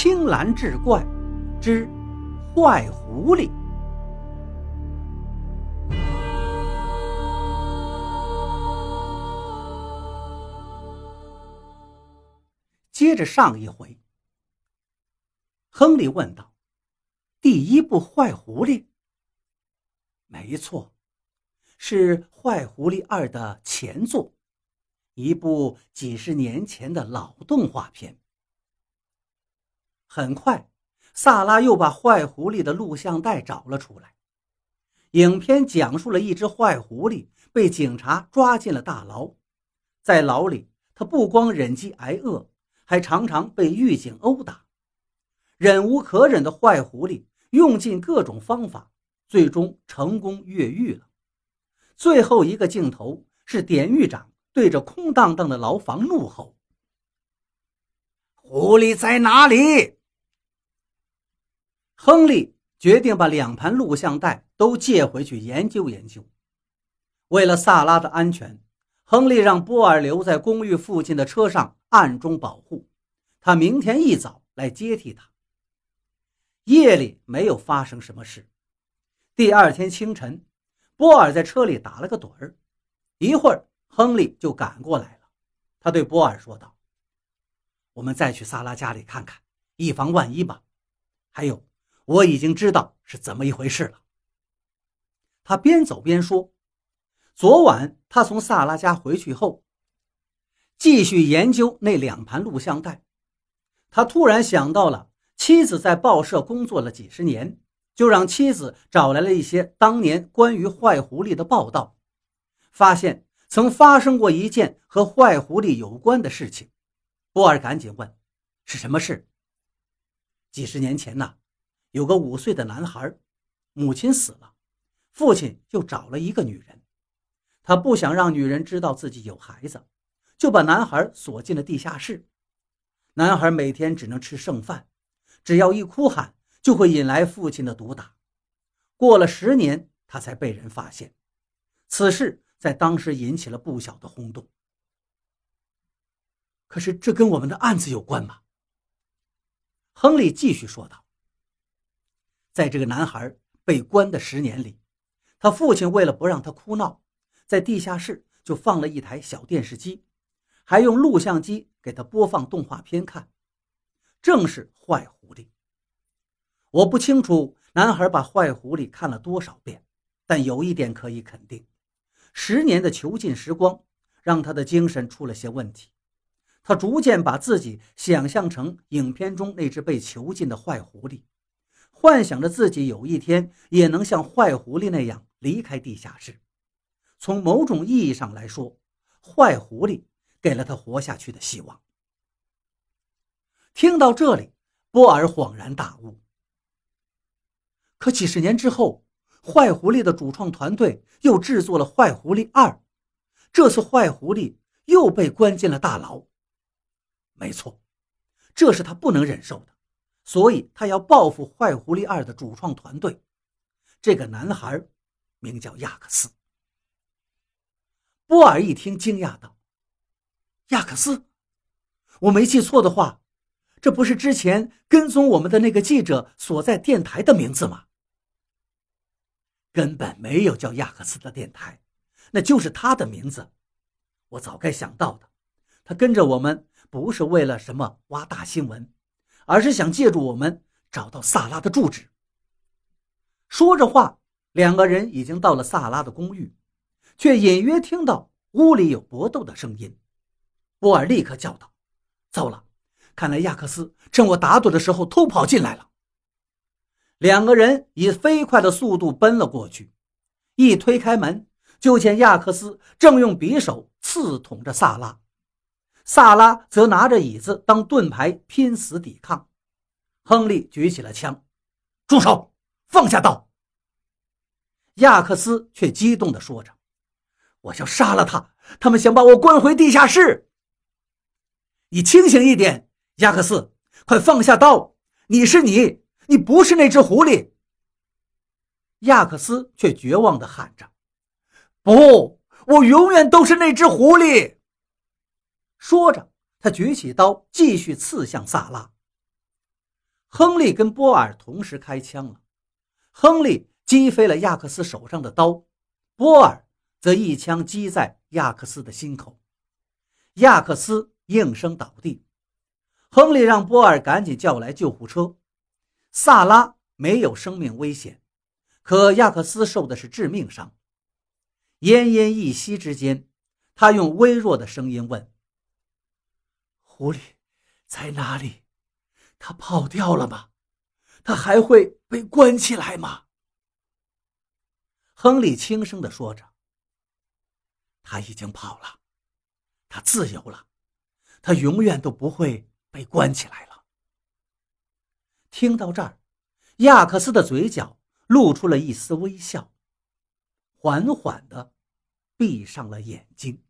青蓝志怪之坏狐狸。接着上一回，亨利问道：“第一部《坏狐狸》？没错，是《坏狐狸二》的前作，一部几十年前的老动画片。很快，萨拉又把坏狐狸的录像带找了出来。影片讲述了一只坏狐狸被警察抓进了大牢，在牢里，他不光忍饥挨饿。还常常被狱警殴打，忍无可忍的坏狐狸用尽各种方法，最终成功越狱了。最后一个镜头是典狱长对着空荡荡的牢房怒吼：“狐狸在哪里？”亨利决定把两盘录像带都借回去研究研究。为了萨拉的安全。亨利让波尔留在公寓附近的车上暗中保护，他明天一早来接替他。夜里没有发生什么事。第二天清晨，波尔在车里打了个盹儿，一会儿亨利就赶过来了。他对波尔说道：“我们再去萨拉家里看看，以防万一吧。还有，我已经知道是怎么一回事了。”他边走边说。昨晚他从萨拉家回去后，继续研究那两盘录像带。他突然想到了妻子在报社工作了几十年，就让妻子找来了一些当年关于坏狐狸的报道，发现曾发生过一件和坏狐狸有关的事情。波尔赶紧问：“是什么事？”几十年前呢，有个五岁的男孩，母亲死了，父亲就找了一个女人。他不想让女人知道自己有孩子，就把男孩锁进了地下室。男孩每天只能吃剩饭，只要一哭喊，就会引来父亲的毒打。过了十年，他才被人发现。此事在当时引起了不小的轰动。可是，这跟我们的案子有关吗？亨利继续说道：“在这个男孩被关的十年里，他父亲为了不让他哭闹。”在地下室就放了一台小电视机，还用录像机给他播放动画片看，正是坏狐狸。我不清楚男孩把坏狐狸看了多少遍，但有一点可以肯定：十年的囚禁时光让他的精神出了些问题。他逐渐把自己想象成影片中那只被囚禁的坏狐狸，幻想着自己有一天也能像坏狐狸那样离开地下室。从某种意义上来说，坏狐狸给了他活下去的希望。听到这里，波尔恍然大悟。可几十年之后，坏狐狸的主创团队又制作了《坏狐狸二》，这次坏狐狸又被关进了大牢。没错，这是他不能忍受的，所以他要报复《坏狐狸二》的主创团队。这个男孩名叫亚克斯。波尔一听，惊讶道：“亚克斯，我没记错的话，这不是之前跟踪我们的那个记者所在电台的名字吗？根本没有叫亚克斯的电台，那就是他的名字。我早该想到的。他跟着我们不是为了什么挖大新闻，而是想借助我们找到萨拉的住址。”说着话，两个人已经到了萨拉的公寓。却隐约听到屋里有搏斗的声音，波尔立刻叫道：“糟了，看来亚克斯趁我打盹的时候偷跑进来了。”两个人以飞快的速度奔了过去，一推开门，就见亚克斯正用匕首刺捅着萨拉，萨拉则拿着椅子当盾牌拼死抵抗。亨利举起了枪：“住手，放下刀！”亚克斯却激动地说着。我要杀了他！他们想把我关回地下室。你清醒一点，亚克斯，快放下刀！你是你，你不是那只狐狸。亚克斯却绝望地喊着：“不，我永远都是那只狐狸。”说着，他举起刀继续刺向萨拉。亨利跟波尔同时开枪了，亨利击飞了亚克斯手上的刀，波尔则一枪击在亚克斯的心口，亚克斯应声倒地。亨利让波尔赶紧叫来救护车。萨拉没有生命危险，可亚克斯受的是致命伤。奄奄一息之间，他用微弱的声音问：“狐狸在哪里？他跑掉了吗？他还会被关起来吗？”亨利轻声地说着：“他已经跑了，他自由了，他永远都不会。”被关起来了。听到这儿，亚克斯的嘴角露出了一丝微笑，缓缓的闭上了眼睛。